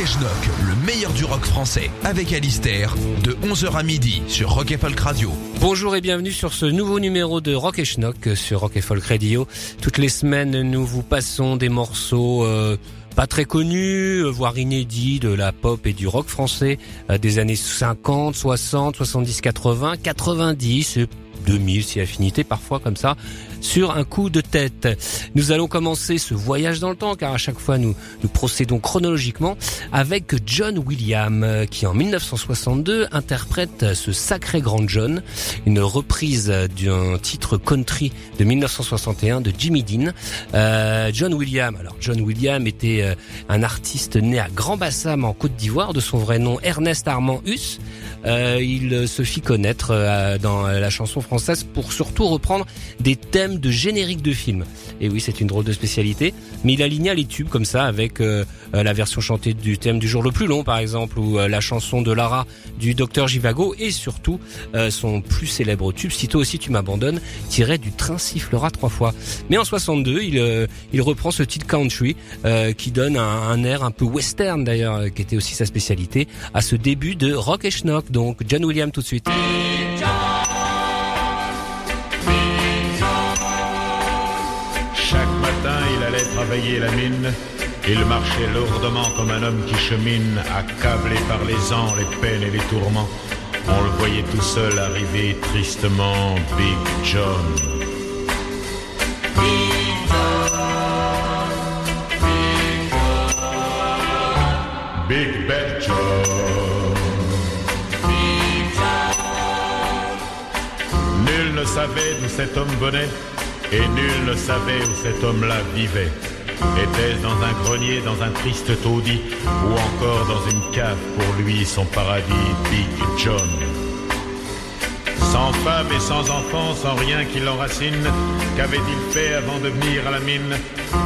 Rock le meilleur du rock français, avec Alistair, de 11h à midi sur Rock et Folk Radio. Bonjour et bienvenue sur ce nouveau numéro de Rock et Schnock sur Rock et Folk Radio. Toutes les semaines, nous vous passons des morceaux euh, pas très connus, euh, voire inédits de la pop et du rock français euh, des années 50, 60, 70, 80, 90 et 2000 si affinité parfois comme ça sur un coup de tête. Nous allons commencer ce voyage dans le temps car à chaque fois nous, procédons chronologiquement avec John Williams euh, qui en 1962 interprète ce sacré grand John, une reprise d'un titre country de 1961 de Jimmy Dean. Euh, John Williams, alors John Williams était euh, un artiste né à Grand Bassam en Côte d'Ivoire de son vrai nom Ernest Armand Hus. Euh, il se fit connaître dans la chanson française pour surtout reprendre des thèmes de génériques de films. Et oui, c'est une drôle de spécialité, mais il aligna les tubes comme ça avec euh, la version chantée du thème du jour le plus long par exemple ou la chanson de Lara du docteur Givago et surtout son plus célèbre tube Sitôt aussi tu m'abandonnes tiré du train sifflera trois fois. Mais en 62, il il reprend ce titre country qui donne un, un, air un peu western d'ailleurs qui était aussi sa spécialité à ce début de Rock et Schnock donc John Williams tout de suite. Chaque la mine. Il marchait lourdement comme un homme qui chemine, accablé par les ans, les peines et les tourments. On le voyait tout seul arriver tristement, Big John. Big John, Big Bad John. Nul ne savait d'où cet homme venait, et nul ne savait où cet homme-là vivait. Était-ce dans un grenier, dans un triste taudis, ou encore dans une cave pour lui, son paradis, Big John? Sans femme et sans enfant, sans rien qui l'enracine, qu'avait-il fait avant de venir à la mine?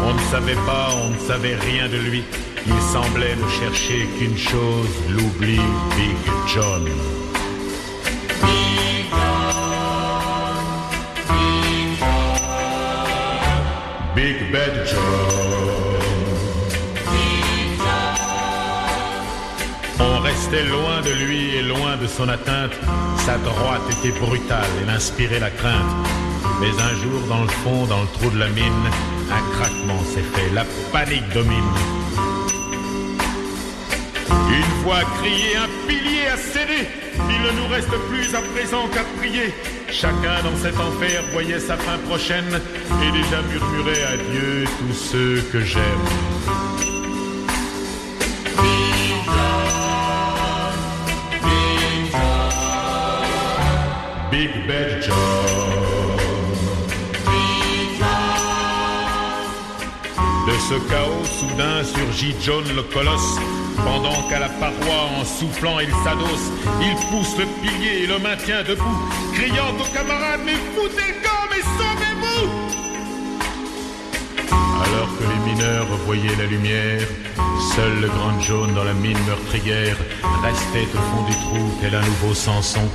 On ne savait pas, on ne savait rien de lui. Il semblait ne chercher qu'une chose, l'oubli, Big John. Big Bad John. Restait loin de lui et loin de son atteinte. Sa droite était brutale et l'inspirait la crainte. Mais un jour, dans le fond, dans le trou de la mine, un craquement s'est fait. La panique domine. Une voix criée, un pilier a cédé. Il ne nous reste plus à présent qu'à prier. Chacun dans cet enfer voyait sa fin prochaine et déjà murmurait adieu tous ceux que j'aime. Ce chaos soudain surgit John le colosse. Pendant qu'à la paroi, en soufflant, il s'adosse, il pousse le pilier et le maintient debout, criant aux camarades Mais foutez le camp, mais sauvez-vous Alors que les mineurs voyaient la lumière, seul le grand jaune dans la mine meurtrière restait au fond du trou tel un nouveau Samson,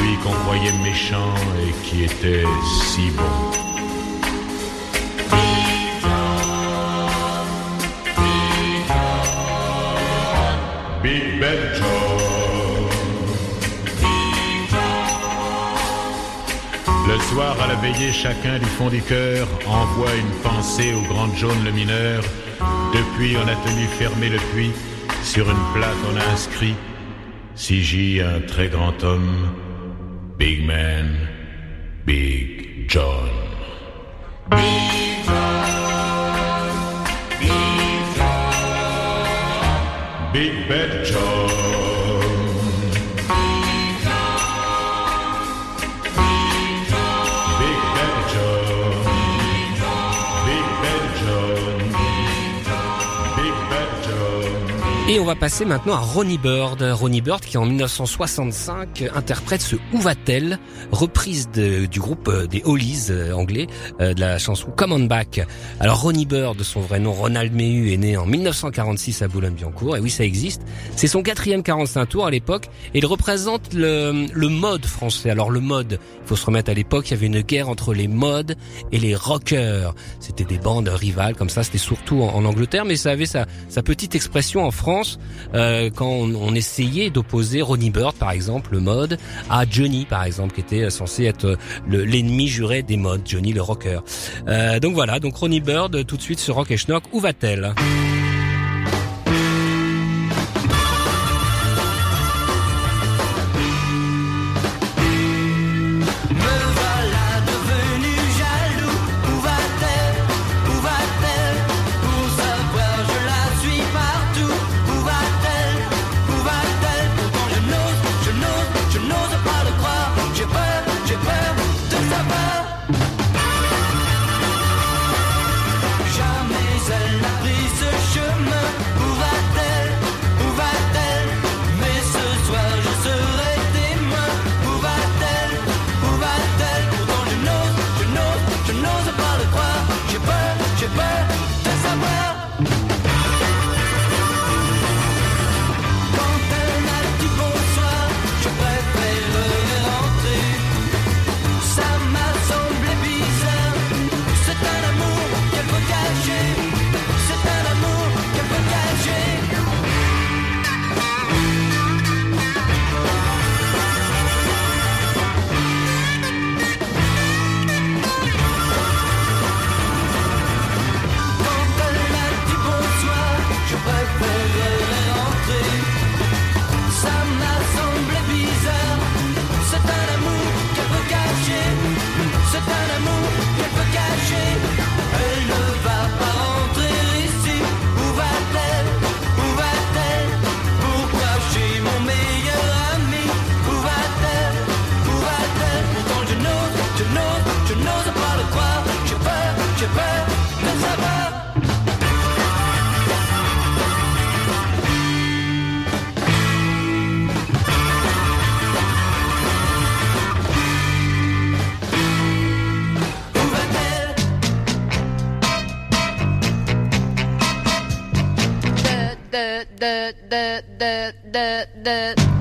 lui qu'on croyait méchant et qui était si bon. À la veillée, chacun du fond du cœur envoie une pensée au grand John le mineur. Depuis, on a tenu fermé le puits. Sur une plaque, on a inscrit Si j'y un très grand homme, Big Man, Big John. Big John, Big John, Big Bad John. Et on va passer maintenant à Ronnie Bird. Ronnie Bird qui en 1965 interprète ce Où va-t-elle reprise du groupe euh, des Hollies euh, anglais euh, de la chanson Come on Back. Alors Ronnie Bird, son vrai nom Ronald Mehu, est né en 1946 à Boulogne-Billancourt. Et oui, ça existe. C'est son quatrième 45 tours à l'époque et il représente le, le mode français. Alors le mode, il faut se remettre à l'époque, il y avait une guerre entre les modes et les rockers. C'était des bandes rivales comme ça. C'était surtout en, Angleterre, mais ça avait sa, sa petite expression en France euh, quand on, essayait d'opposer Ronnie Bird par exemple le mode à Johnny par exemple qui était censé être l'ennemi juré des modes Johnny le rocker. Euh, donc voilà donc Ronnie Bird tout de suite sur Rock et Schnock où va-t-elle? the the the the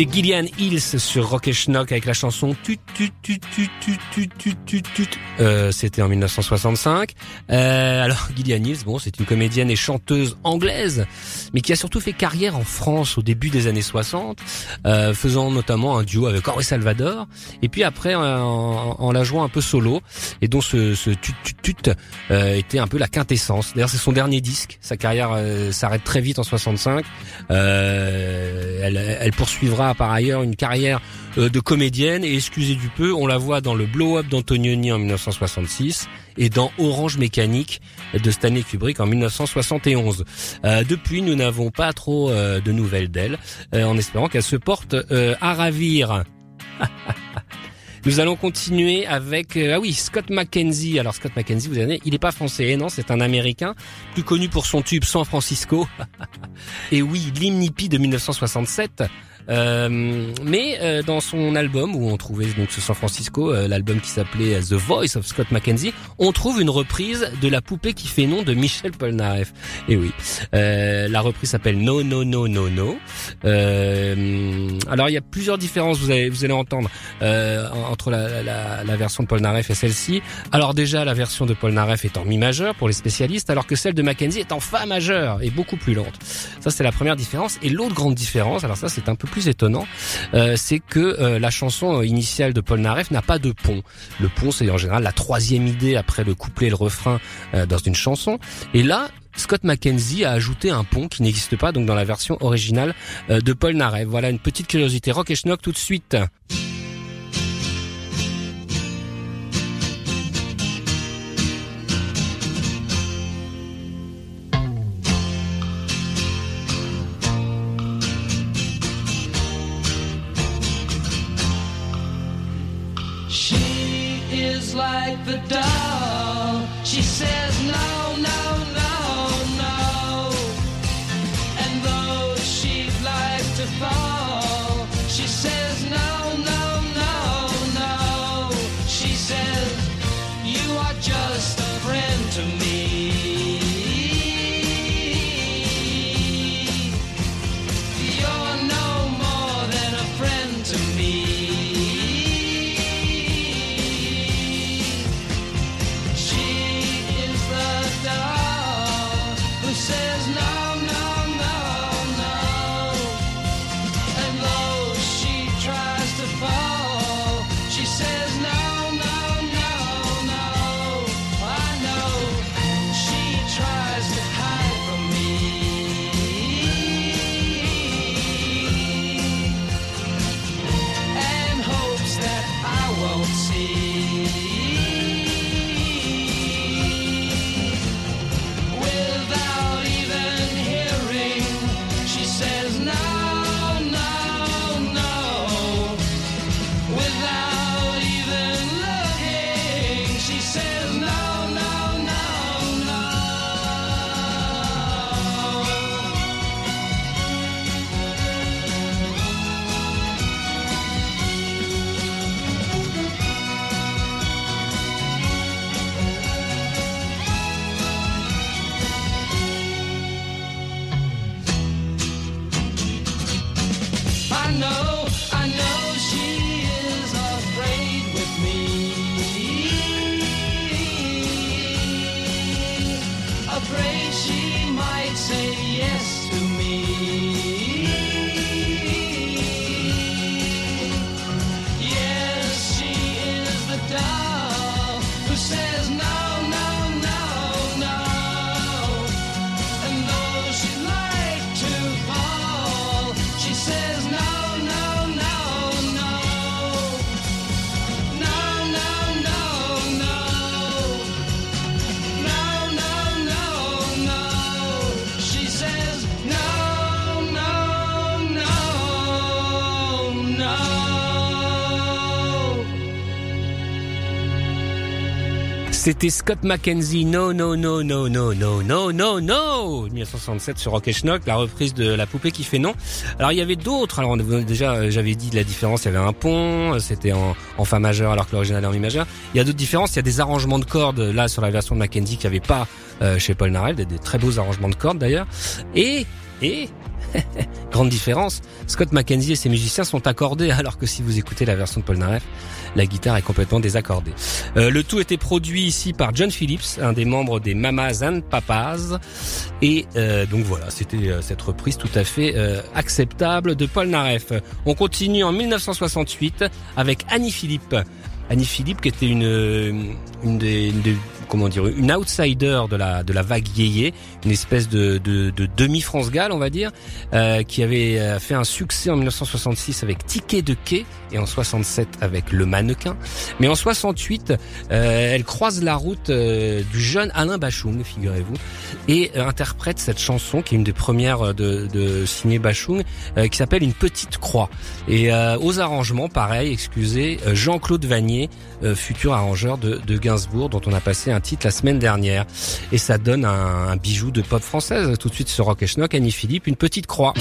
C'était Gillian Hills sur Rock et Schnock avec la chanson Tut Tut Tut Tut Tut Tut Tut Tut Tut. Euh, C'était en 1965. Euh, alors Gillian Hills, bon, c'est une comédienne et chanteuse anglaise, mais qui a surtout fait carrière en France au début des années 60, euh, faisant notamment un duo avec Henri Salvador, et puis après en, en la jouant un peu solo, et dont ce, ce Tut Tut Tut euh, était un peu la quintessence. D'ailleurs, c'est son dernier disque. Sa carrière euh, s'arrête très vite en 65. Euh, elle, elle poursuivra par ailleurs une carrière euh, de comédienne et excusez du peu, on la voit dans le Blow Up d'Antonioni en 1966 et dans Orange Mécanique de Stanley Kubrick en 1971. Euh, depuis, nous n'avons pas trop euh, de nouvelles d'elle, euh, en espérant qu'elle se porte euh, à ravir. Nous allons continuer avec ah oui Scott McKenzie. Alors Scott McKenzie, vous avez il n'est pas français, non, c'est un Américain, plus connu pour son tube San Francisco. et oui, l'hymne hippie de 1967. Euh, mais euh, dans son album où on trouvait donc ce San Francisco, euh, l'album qui s'appelait The Voice of Scott McKenzie, on trouve une reprise de la poupée qui fait nom de Michel Polnareff. Et oui, la reprise s'appelle No No No No No. alors il y a plusieurs différences, vous allez vous allez entendre entre la, la, la, version de Polnareff et celle-ci. Alors déjà la version de Polnareff est en mi majeur pour les spécialistes, alors que celle de Mackenzie est en fa majeur et beaucoup plus lente. Ça c'est la première différence. Et l'autre grande différence, alors ça c'est un peu plus étonnant, euh, c'est que euh, la chanson initiale de Paul Naref n'a pas de pont. Le pont, c'est en général la troisième idée après le couplet et le refrain euh, dans une chanson. Et là, Scott McKenzie a ajouté un pont qui n'existe pas donc dans la version originale de Paul Naref. Voilà une petite curiosité rock et schnock tout de suite. the dark. I know, C'était Scott McKenzie, no, no, no, no, no, no, no, no, no, 1967 sur Rock et Schnock, la reprise de La Poupée qui fait non. Alors il y avait d'autres, alors déjà euh, j'avais dit la différence, il y avait un pont, euh, c'était en, en Fa majeur alors que l'original est en Mi majeur. Il y a d'autres différences, il y a des arrangements de cordes là sur la version de Mackenzie qu'il n'y avait pas euh, chez Paul Narel, des, des très beaux arrangements de cordes d'ailleurs. Et, et Grande différence, Scott McKenzie et ses musiciens sont accordés alors que si vous écoutez la version de Paul Naref, la guitare est complètement désaccordée. Euh, le tout était produit ici par John Phillips, un des membres des Mamas and Papas. Et euh, donc voilà, c'était euh, cette reprise tout à fait euh, acceptable de Paul Naref. On continue en 1968 avec Annie Philippe. Annie Philippe qui était une, une une des- comment dire une outsider de la de la vague yéyé, une espèce de, de, de demi France Gall on va dire, euh, qui avait euh, fait un succès en 1966 avec Ticket de quai et en 67 avec Le Mannequin. Mais en 68, euh, elle croise la route euh, du jeune Alain Bachung, figurez-vous, et euh, interprète cette chanson qui est une des premières euh, de, de signer Bachung, qui s'appelle Une petite croix. Et aux arrangements, pareil, excusez, Jean-Claude Vanier, futur arrangeur de, de Gainsbourg, dont on a passé un titre la semaine dernière. Et ça donne un, un bijou de pop française. Tout de suite sur Rock et Schnock, Annie Philippe, Une petite croix.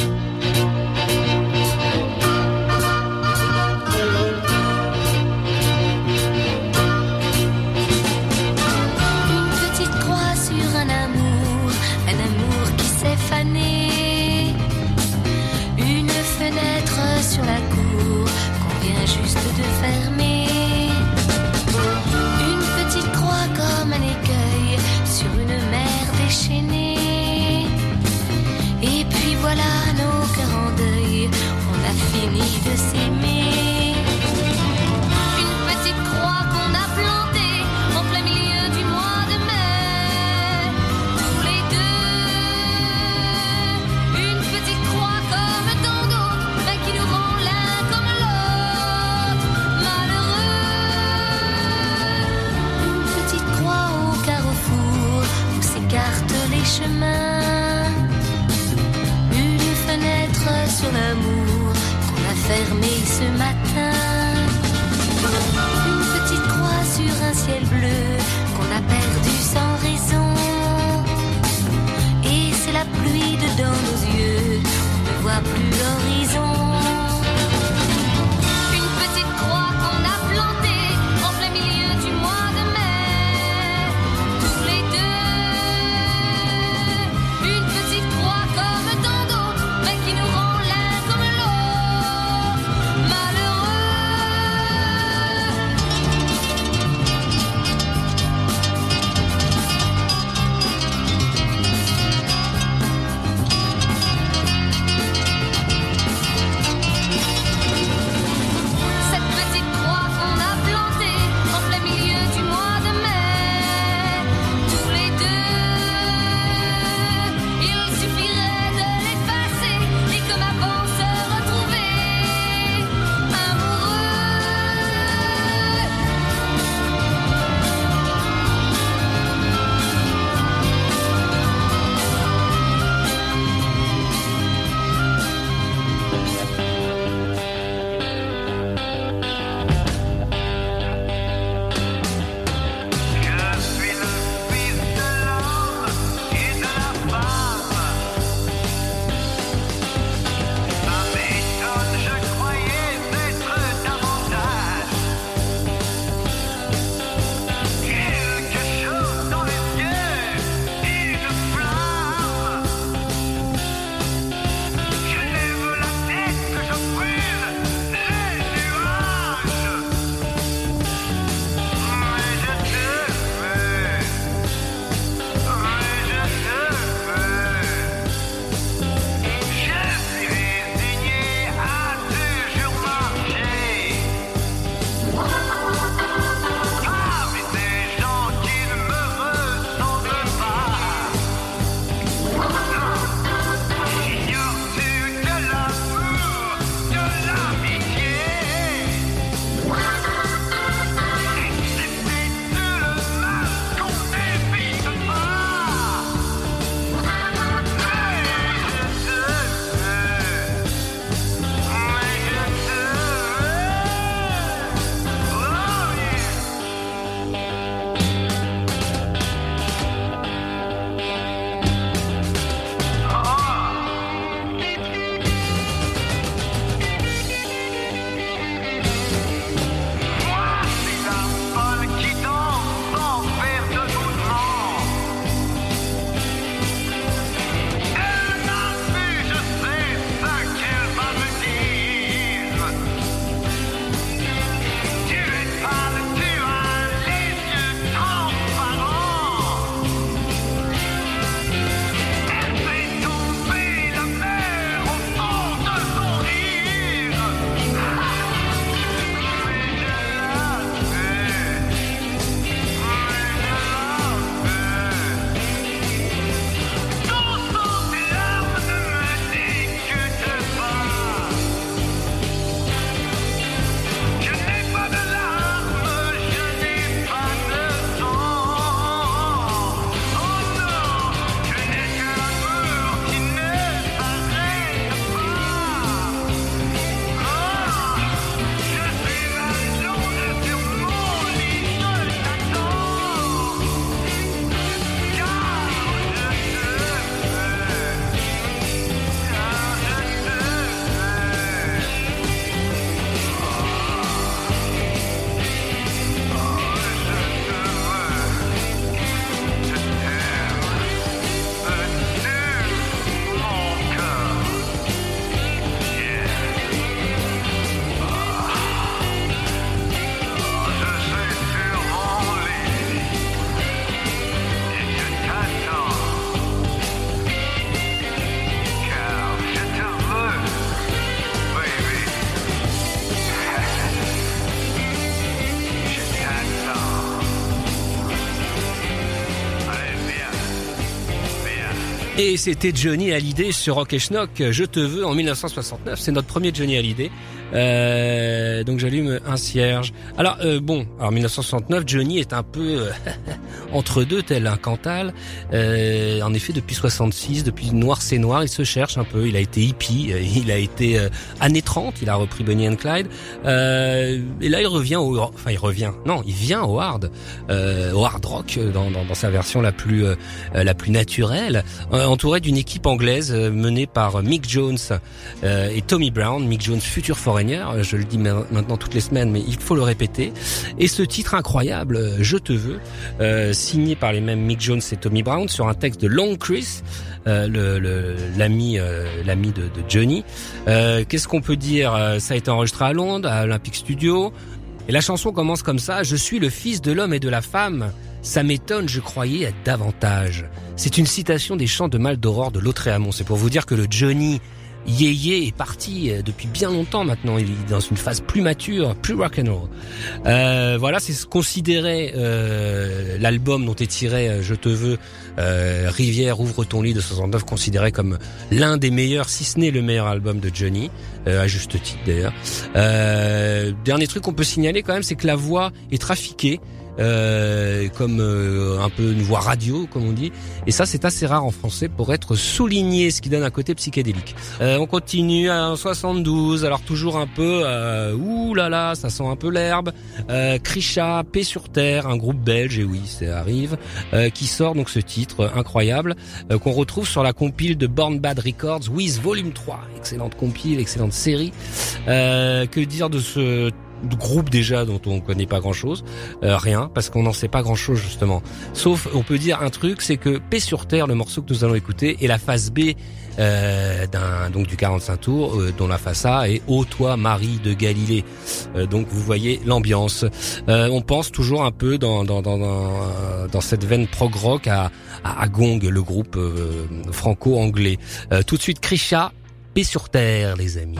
Et c'était Johnny Hallyday sur Rock et Schnock, Je te veux en 1969. C'est notre premier Johnny Hallyday. Euh, donc j'allume un cierge. Alors euh, bon, alors 1969, Johnny est un peu euh, entre deux, tel un Cantal. Euh, en effet, depuis 66, depuis Noir c'est Noir, il se cherche un peu. Il a été hippie, euh, il a été euh, années 30, il a repris Bonnie and Clyde. Et là, il revient au, enfin il revient. Non, il vient au hard, au hard rock dans, dans, dans sa version la plus la plus naturelle, entouré d'une équipe anglaise menée par Mick Jones et Tommy Brown. Mick Jones, futur foreigner, je le dis ma- maintenant toutes les semaines, mais il faut le répéter. Et ce titre incroyable, euh, Je te veux, euh, signé par les mêmes Mick Jones et Tommy Brown sur un texte de Long Chris, euh, l'ami l'ami de, Johnny. Qu'est-ce qu'on peut dire Ça a été enregistré à Londres, à Olympic Studio. Et la chanson commence comme ça. Je suis le fils de l'homme et de la femme. Ça m'étonne, je croyais être davantage. C'est une citation des chants de Mal d'Aurore de Lautréamont. C'est pour vous dire que le Johnny Yéyé est parti euh, depuis bien longtemps maintenant. Il est dans une phase plus mature, plus rock'n'roll. Euh, voilà, c'est ce considéré euh, l'album dont est tiré euh, Je te veux, euh, Rivière ouvre ton lit de 69, considéré comme l'un des meilleurs, si ce n'est le meilleur album de Johnny, à juste titre d'ailleurs. Dernier truc qu'on peut signaler quand même, c'est que la voix est trafiquée. Euh, comme euh, un peu une voix radio, comme on dit, et ça c'est assez rare en français pour être souligné, ce qui donne un côté psychédélique. Euh, on continue en 72, alors toujours un peu, ouh là là, ça sent un peu l'herbe. Krisha, Paix sur Terre, un groupe belge, et oui, ça arrive, qui sort donc ce titre incroyable qu'on retrouve sur la compile de Born Bad Records, Wiz Volume 3. Excellente compile, excellente série. Euh, que dire de ce groupe déjà dont on connaît pas grand chose rien parce qu'on n'en sait pas grand chose justement. Sauf on peut dire un truc c'est que Paix sur Terre le morceau que nous allons écouter est la phase B euh, donc du 45 tours euh, dont la face A est Ô toi Marie de Galilée Euh, donc vous voyez l'ambiance. Euh, on pense toujours un peu dans dans dans euh, dans cette veine prog rock à, à, à Gong le groupe euh, franco-anglais. Euh, tout de suite Krisha Paix sur Terre les amis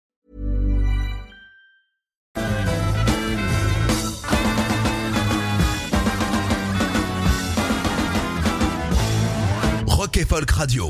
Folk Radio.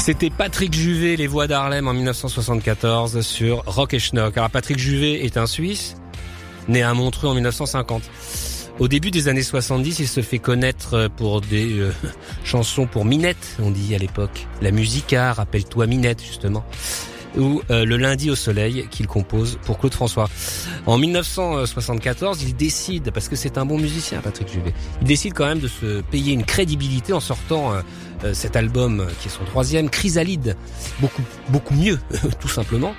C'était Patrick Juvet, les voix d'Harlem en 1974 sur Rock et Schnock. Alors Patrick Juvet est un Suisse, né à Montreux en 1950. Au début des années 70, il se fait connaître pour des euh, chansons pour Minette, on dit à l'époque. La musica, rappelle-toi Minette justement ou euh, Le lundi au soleil qu'il compose pour Claude François. En 1974, il décide, parce que c'est un bon musicien Patrick Juvet, il décide quand même de se payer une crédibilité en sortant euh, cet album qui est son troisième, Chrysalide, beaucoup beaucoup mieux tout simplement,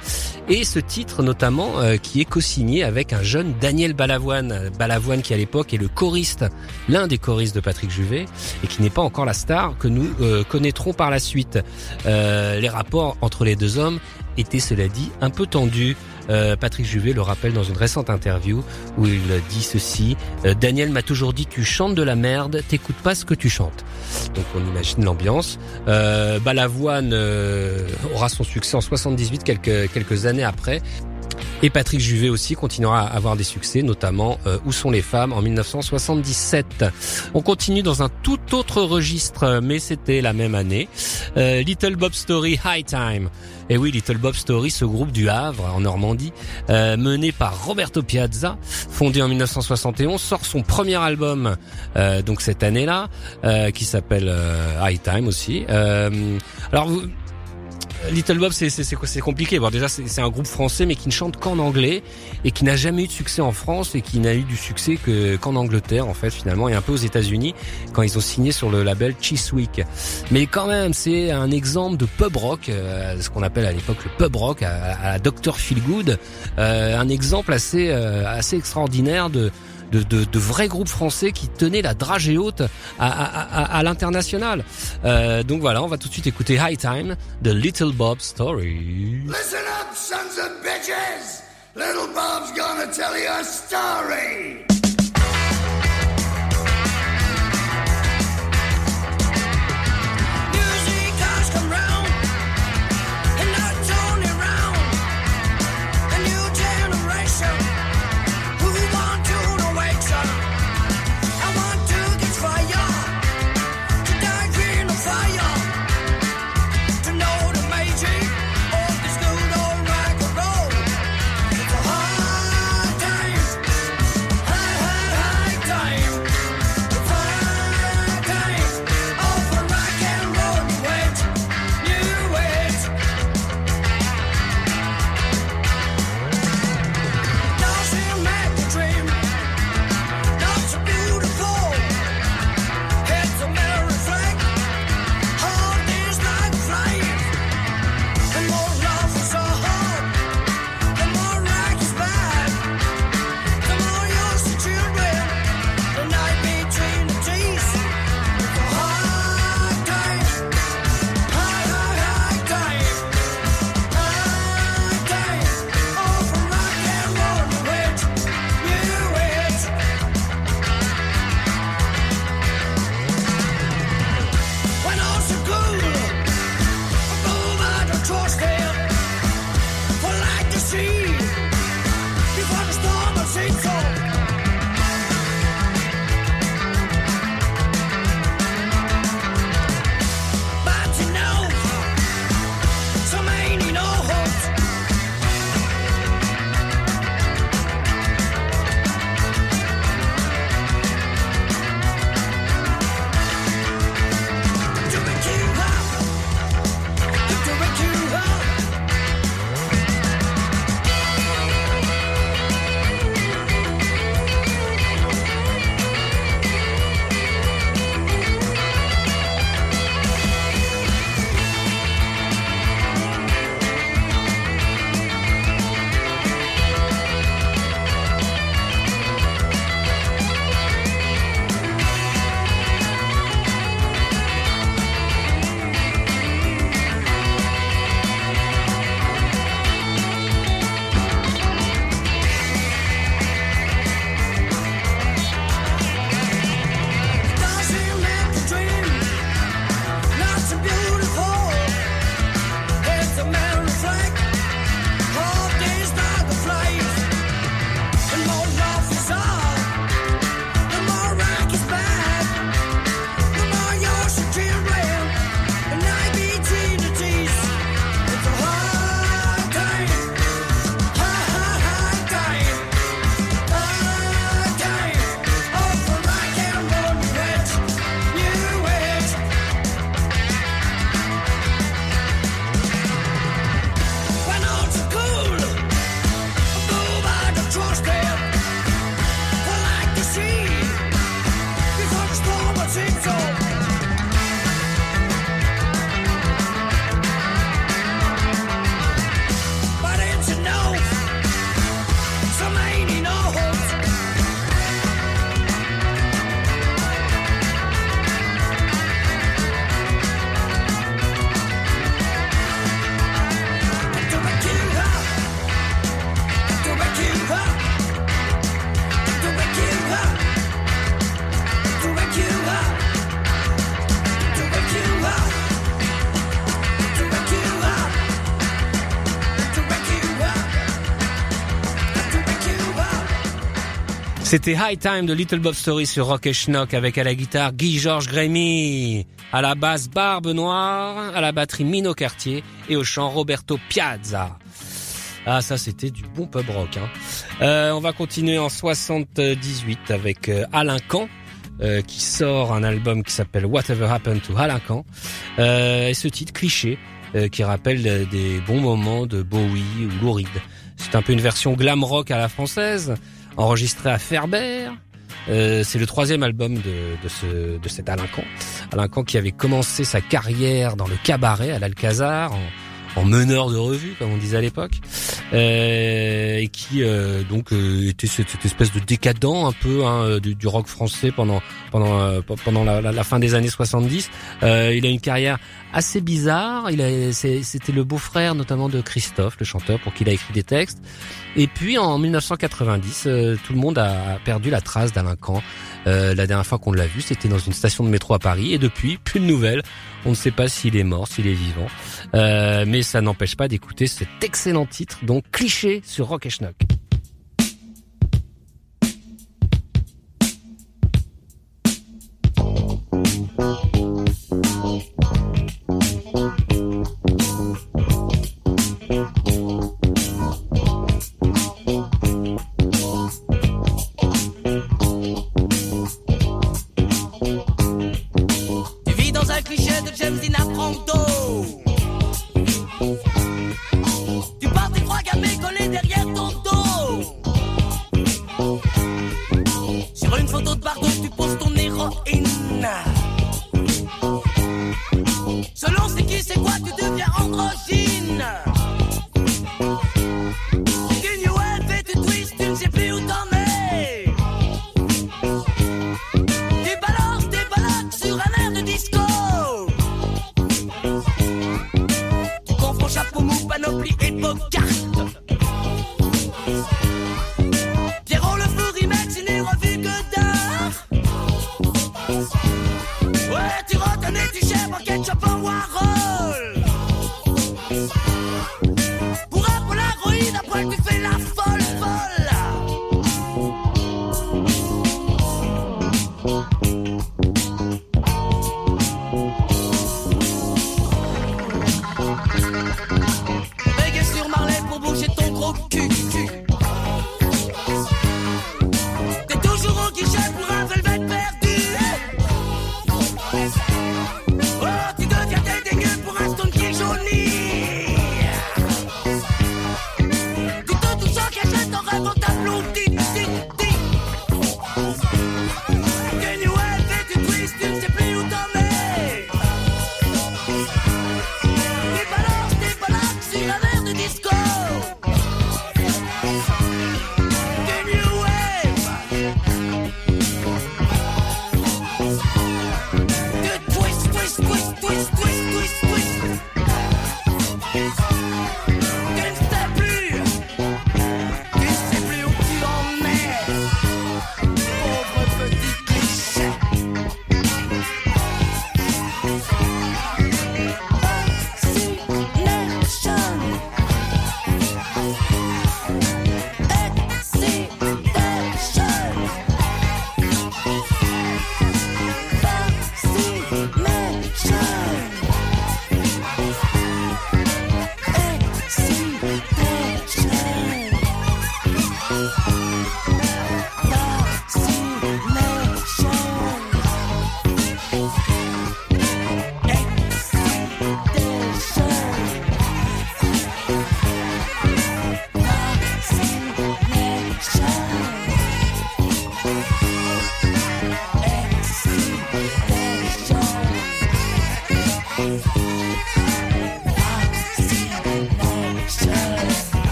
et ce titre notamment qui est co-signé avec un jeune Daniel Balavoine, Balavoine qui à l'époque est le choriste, l'un des choristes de Patrick Juvet et qui n'est pas encore la star que nous connaîtrons par la suite. les rapports entre les deux hommes était cela dit un peu tendu. Euh, Patrick Juvet le rappelle dans une récente interview où il dit ceci euh, Daniel m'a toujours dit tu chantes de la merde, t'écoutes pas ce que tu chantes. Donc on imagine l'ambiance. Euh, Balavoine aura son succès en 78 quelques quelques années après. Et Patrick Juvet aussi continuera à avoir des succès, notamment euh, Où sont les femmes en 1977. On continue dans un tout autre registre, mais c'était la même année. Euh, Little Bob Story High Time. Et oui, Little Bob Story, ce groupe du Havre, en Normandie, euh, mené par Roberto Piazza, fondé en 1971, sort son premier album euh, donc cette année-là, euh, qui s'appelle High Time aussi. alors vous, Little Bob, c'est c'est compliqué. Bon, déjà, c'est un groupe français, mais qui ne chante qu'en anglais et qui n'a jamais eu de succès en France et qui n'a eu du succès que qu'en Angleterre, en fait, finalement, et un peu aux États-Unis quand ils ont signé sur le label Cheeseweek. Mais quand même, c'est un exemple de pub rock, euh, ce qu'on appelle à l'époque le pub rock, à, à Dr Feelgood, euh, un exemple assez euh, assez extraordinaire de de, de, de, vrais groupes français qui tenaient la dragée haute à, à, à, à l'international. Euh, donc voilà, on va tout de suite écouter High Time de Little Bob Story. Listen up, sons of bitches! Little Bob's gonna tell you a story! C'était High Time de Little Bob Story sur Rock et Schnock avec à la guitare Guy-Georges Grémy, à la basse Barbe Noire, à la batterie Mino Cartier et au chant Roberto Piazza. Ah ça c'était du bon pub rock. Hein. Euh, on va continuer en 78 avec euh, Alain Camp. euh, qui sort un album qui s'appelle Whatever Happened to Alain Camp euh, et ce titre cliché euh, qui rappelle des bons moments de Bowie ou Lou. C'est un peu une version glam rock à la française, enregistrée à Ferber. Euh, c'est le troisième album de, de, ce, de cet Alain Camp. Alain qui avait commencé sa carrière dans le cabaret à l'Alcazar en, en meneur de revue, comme on disait à l'époque, euh, et qui euh, donc euh, était cette, cette espèce de décadent un peu hein, du, du rock français pendant pendant euh, pendant la, la- fin des années 70. Euh, il a une carrière assez bizarre. Il c'était le beau-frère notamment de Christophe, le chanteur, pour qui il a écrit des textes. Et puis en 1990, euh, tout le monde a perdu la trace d'Alain Camp. Euh, la dernière fois qu'on l'a vu, c'était dans une station de métro à Paris. Et depuis, plus de nouvelles. On ne sait pas s'il est mort, s'il est vivant. Euh, mais ça n'empêche pas d'écouter cet excellent titre, donc cliché sur Rock et Schnock.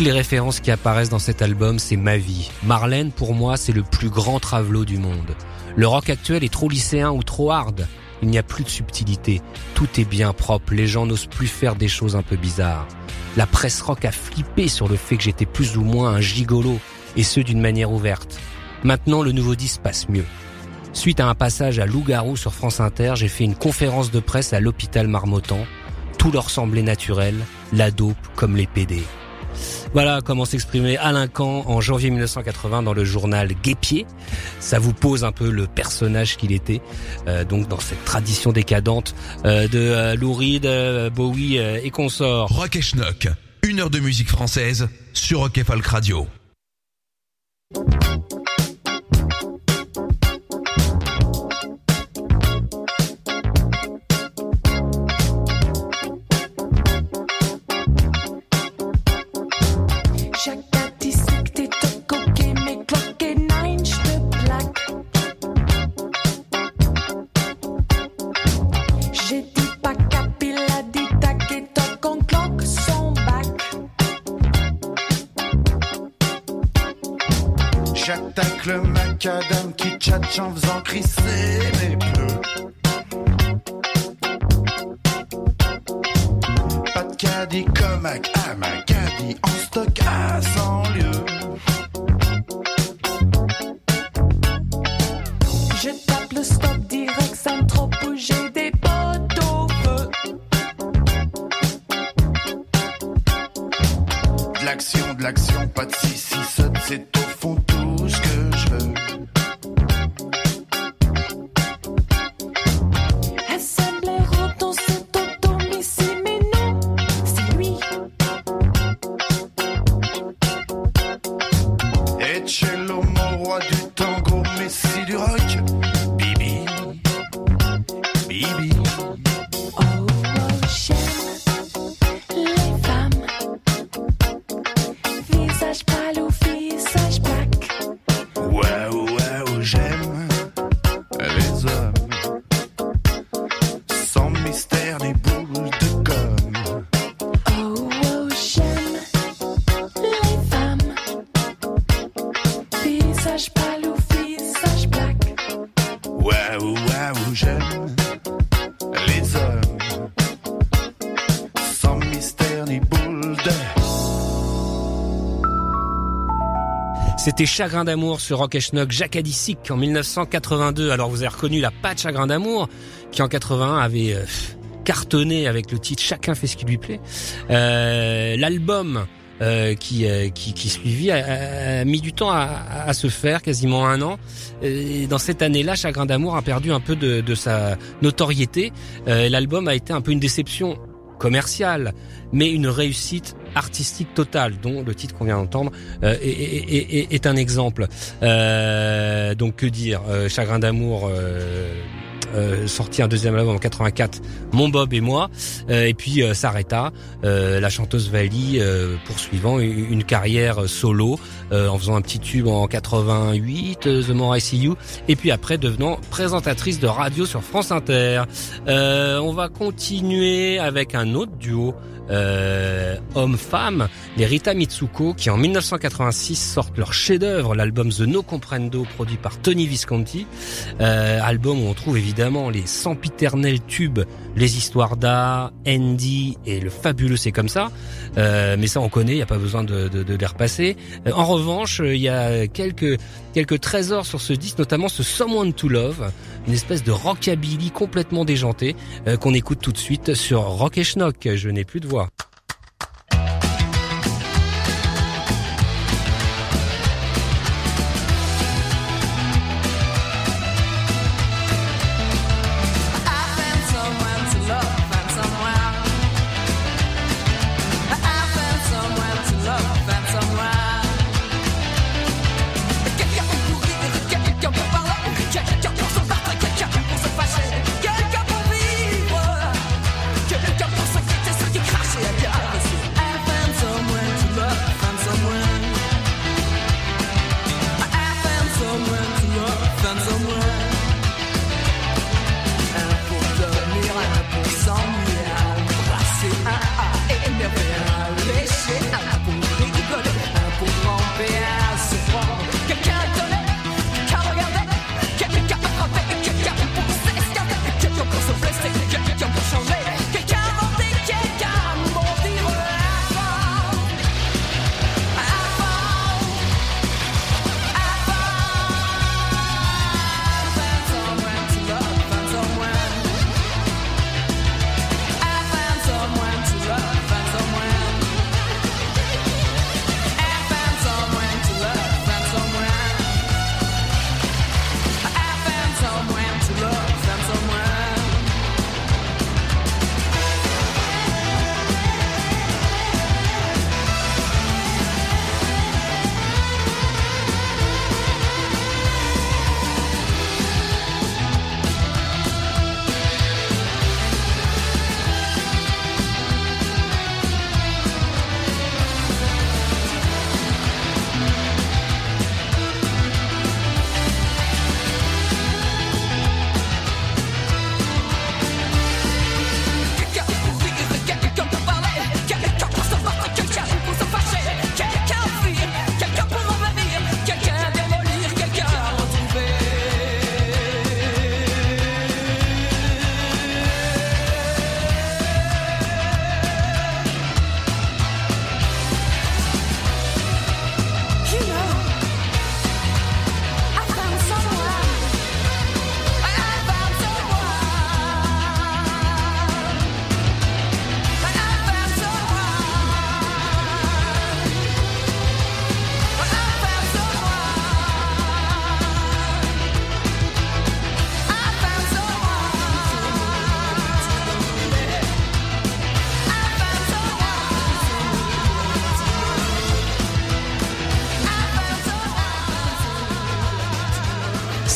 Toutes les références qui apparaissent dans cet album, c'est ma vie. Marlène, pour moi, c'est le plus grand travelot du monde. Le rock actuel est trop lycéen ou trop hard. Il n'y a plus de subtilité. Tout est bien propre. Les gens n'osent plus faire des choses un peu bizarres. La presse rock a flippé sur le fait que j'étais plus ou moins un gigolo, et ce d'une manière ouverte. Maintenant, le nouveau disque passe mieux. Suite à un passage à Loup-Garou sur France Inter, j'ai fait une conférence de presse à l'hôpital Marmottan. Tout leur semblait naturel, la dope comme les PD. Voilà comment s'exprimait Alain Camp en janvier 1980 dans le journal Guépier. Ça vous pose un peu le personnage qu'il était, euh, donc dans cette tradition décadente euh, de euh, Lou Reed, euh, Bowie et consorts. Rock et Schnock, une heure de musique française sur Rock et Folk Radio. Qui tchatche en faisant crisser tango, messie du rock. C'était Chagrin d'amour sur Rock et Schnock, Jacques Adicic en 1982. Alors vous avez reconnu la patte Chagrin d'amour qui en 81 avait euh, cartonné avec le titre Chacun fait ce qui lui plaît. Euh, L'album euh, qui, euh, qui, qui suivit a, a mis du temps à, à se faire, quasiment un an. Et dans cette année-là, Chagrin d'amour a perdu un peu de, de sa notoriété. Euh, L'album a été un peu une déception commerciale, mais une réussite artistique totale, dont le titre qu'on vient d'entendre euh, est un exemple. Euh, donc que dire euh, Chagrin d'amour. Euh, sorti un deuxième album en 84, Mon Bob et moi, Euh, et puis euh, s'arrêta. Euh, la chanteuse Vali euh, poursuivant une, carrière solo en faisant un petit tube en 88, euh, The More I See You, et puis après devenant présentatrice de radio sur France Inter. On va continuer avec un autre duo euh, homme-femme, les Rita Mitsuko, qui en 1986 sortent leur chef-d'œuvre, l'album The No Comprendo, produit par Tony Visconti. Euh, album où on trouve évidemment les sempiternels tubes, les histoires d'art, Andy et le fabuleux C'est comme ça. Euh, mais ça on connaît, il n'y a pas besoin de, de, de repasser. Euh, en revanche, euh, il y a quelques trésors sur ce disque, notamment ce Someone to Love, une espèce de rockabilly complètement déjanté euh, qu'on écoute tout de suite sur Rock et Schnock. Je n'ai plus de voix.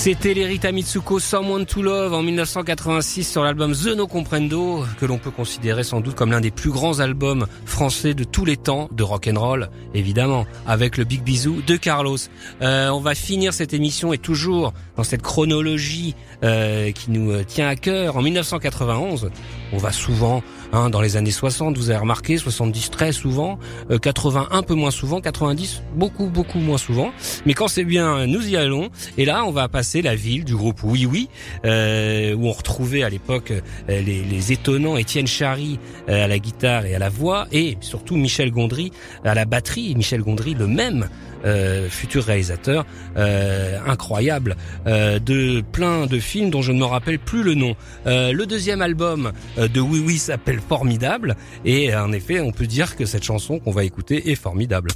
C'était l'Erita Mitsuko Someone to Love en 1986 sur l'album The No Comprendo, que l'on peut considérer sans doute comme l'un des plus grands albums français de tous les temps, de rock and roll, évidemment, avec le Big Bisou de Carlos. Euh, on va finir cette émission et toujours dans cette chronologie euh, qui nous euh, tient à cœur. En 1991, on va souvent hein, dans les années 60, vous avez remarqué, 70 très souvent, euh, 80 un peu moins souvent, 90 beaucoup beaucoup moins souvent. Mais quand c'est bien, nous y allons. Et là, on va passer la ville du groupe Oui Oui, euh, où on retrouvait à l'époque euh, les, les étonnants Étienne Chary euh, à la guitare et à la voix, et surtout Michel Gondry à la batterie. Michel Gondry, le même euh, futur réalisateur euh, incroyable de plein de films dont je ne me rappelle plus le nom. Le deuxième album de Oui Oui s'appelle Formidable et en effet on peut dire que cette chanson qu'on va écouter est formidable.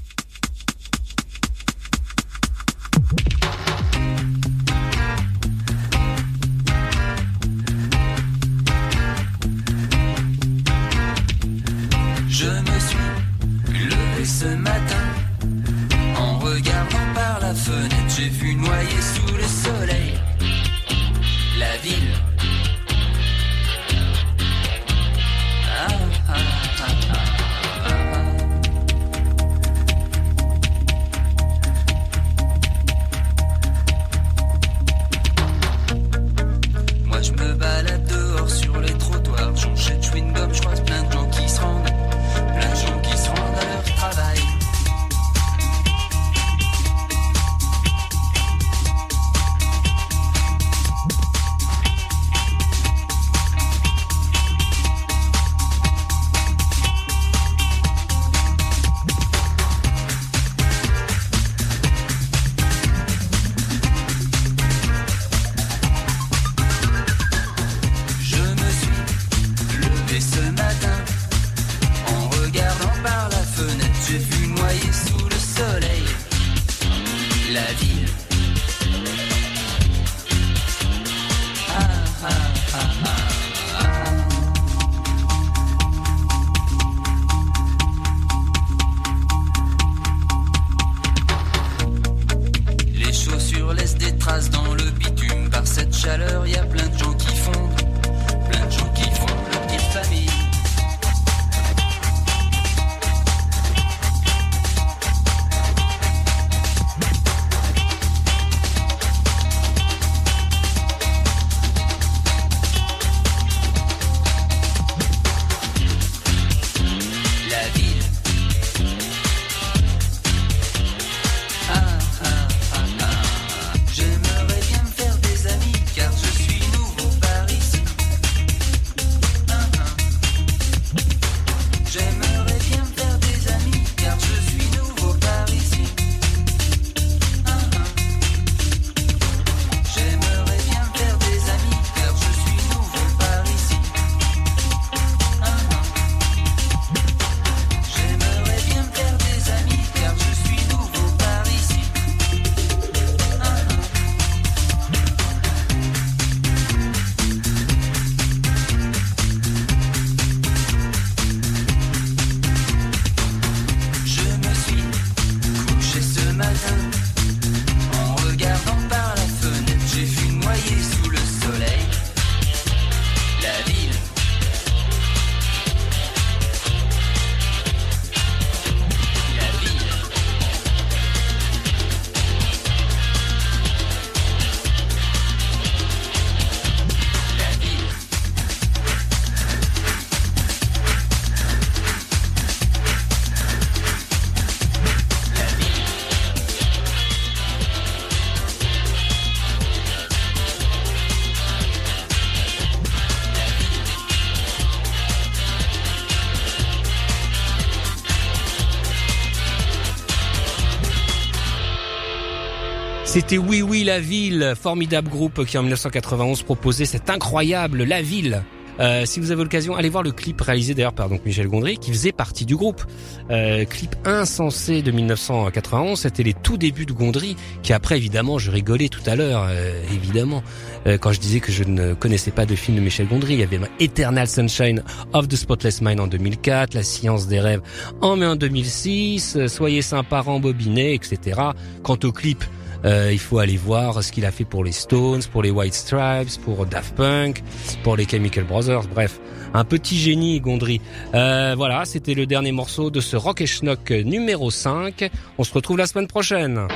C'était Oui Oui La Ville, formidable groupe qui en 1991 proposait cette incroyable La Ville. Euh, si vous avez l'occasion, allez voir le clip réalisé d'ailleurs par donc Michel Gondry, qui faisait partie du groupe. Euh, clip insensé de 1991, c'était les tout débuts de Gondry, qui après évidemment, je rigolais tout à l'heure, euh, évidemment, euh, quand je disais que je ne connaissais pas de film de Michel Gondry. Il y avait Eternal Sunshine of the Spotless Mind en 2004, La Science des rêves en mai en 2006, euh, Soyez sympa, rembobiné, etc. Quant au clip Euh, il faut aller voir ce qu'il a fait pour les Stones, pour les White Stripes, pour Daft Punk, pour les Chemical Brothers. Bref, un petit génie, Gondry. Euh, voilà, c'était le dernier morceau de ce Rock et Schnock numéro 5. On se retrouve la semaine prochaine.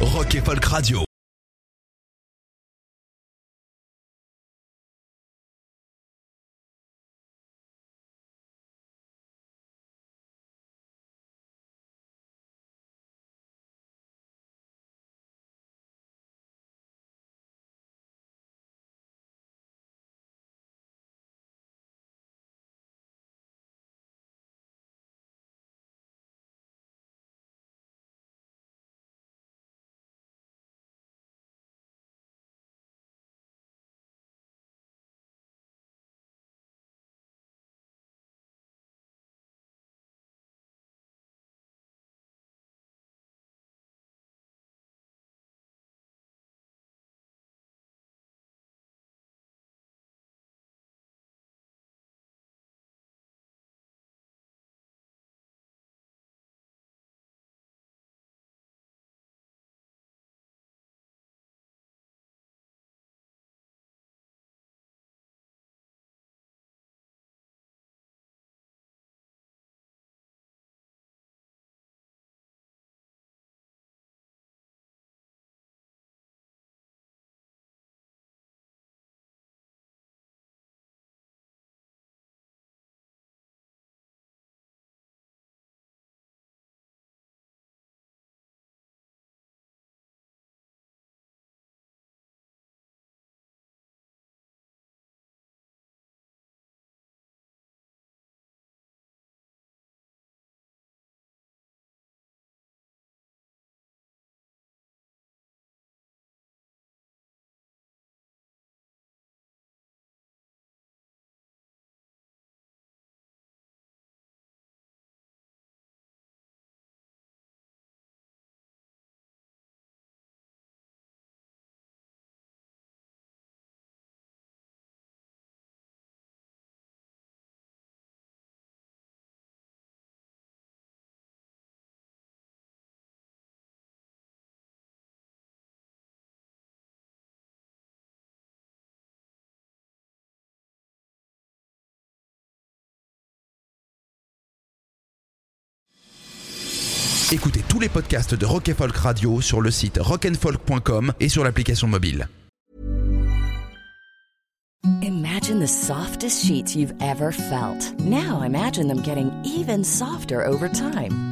Rock et Folk Radio. Écoutez tous les podcasts de Rock Folk Radio sur le site rockandfolk.com et sur l'application mobile. Imagine the softest sheets you've ever felt. Now imagine them getting even softer over time.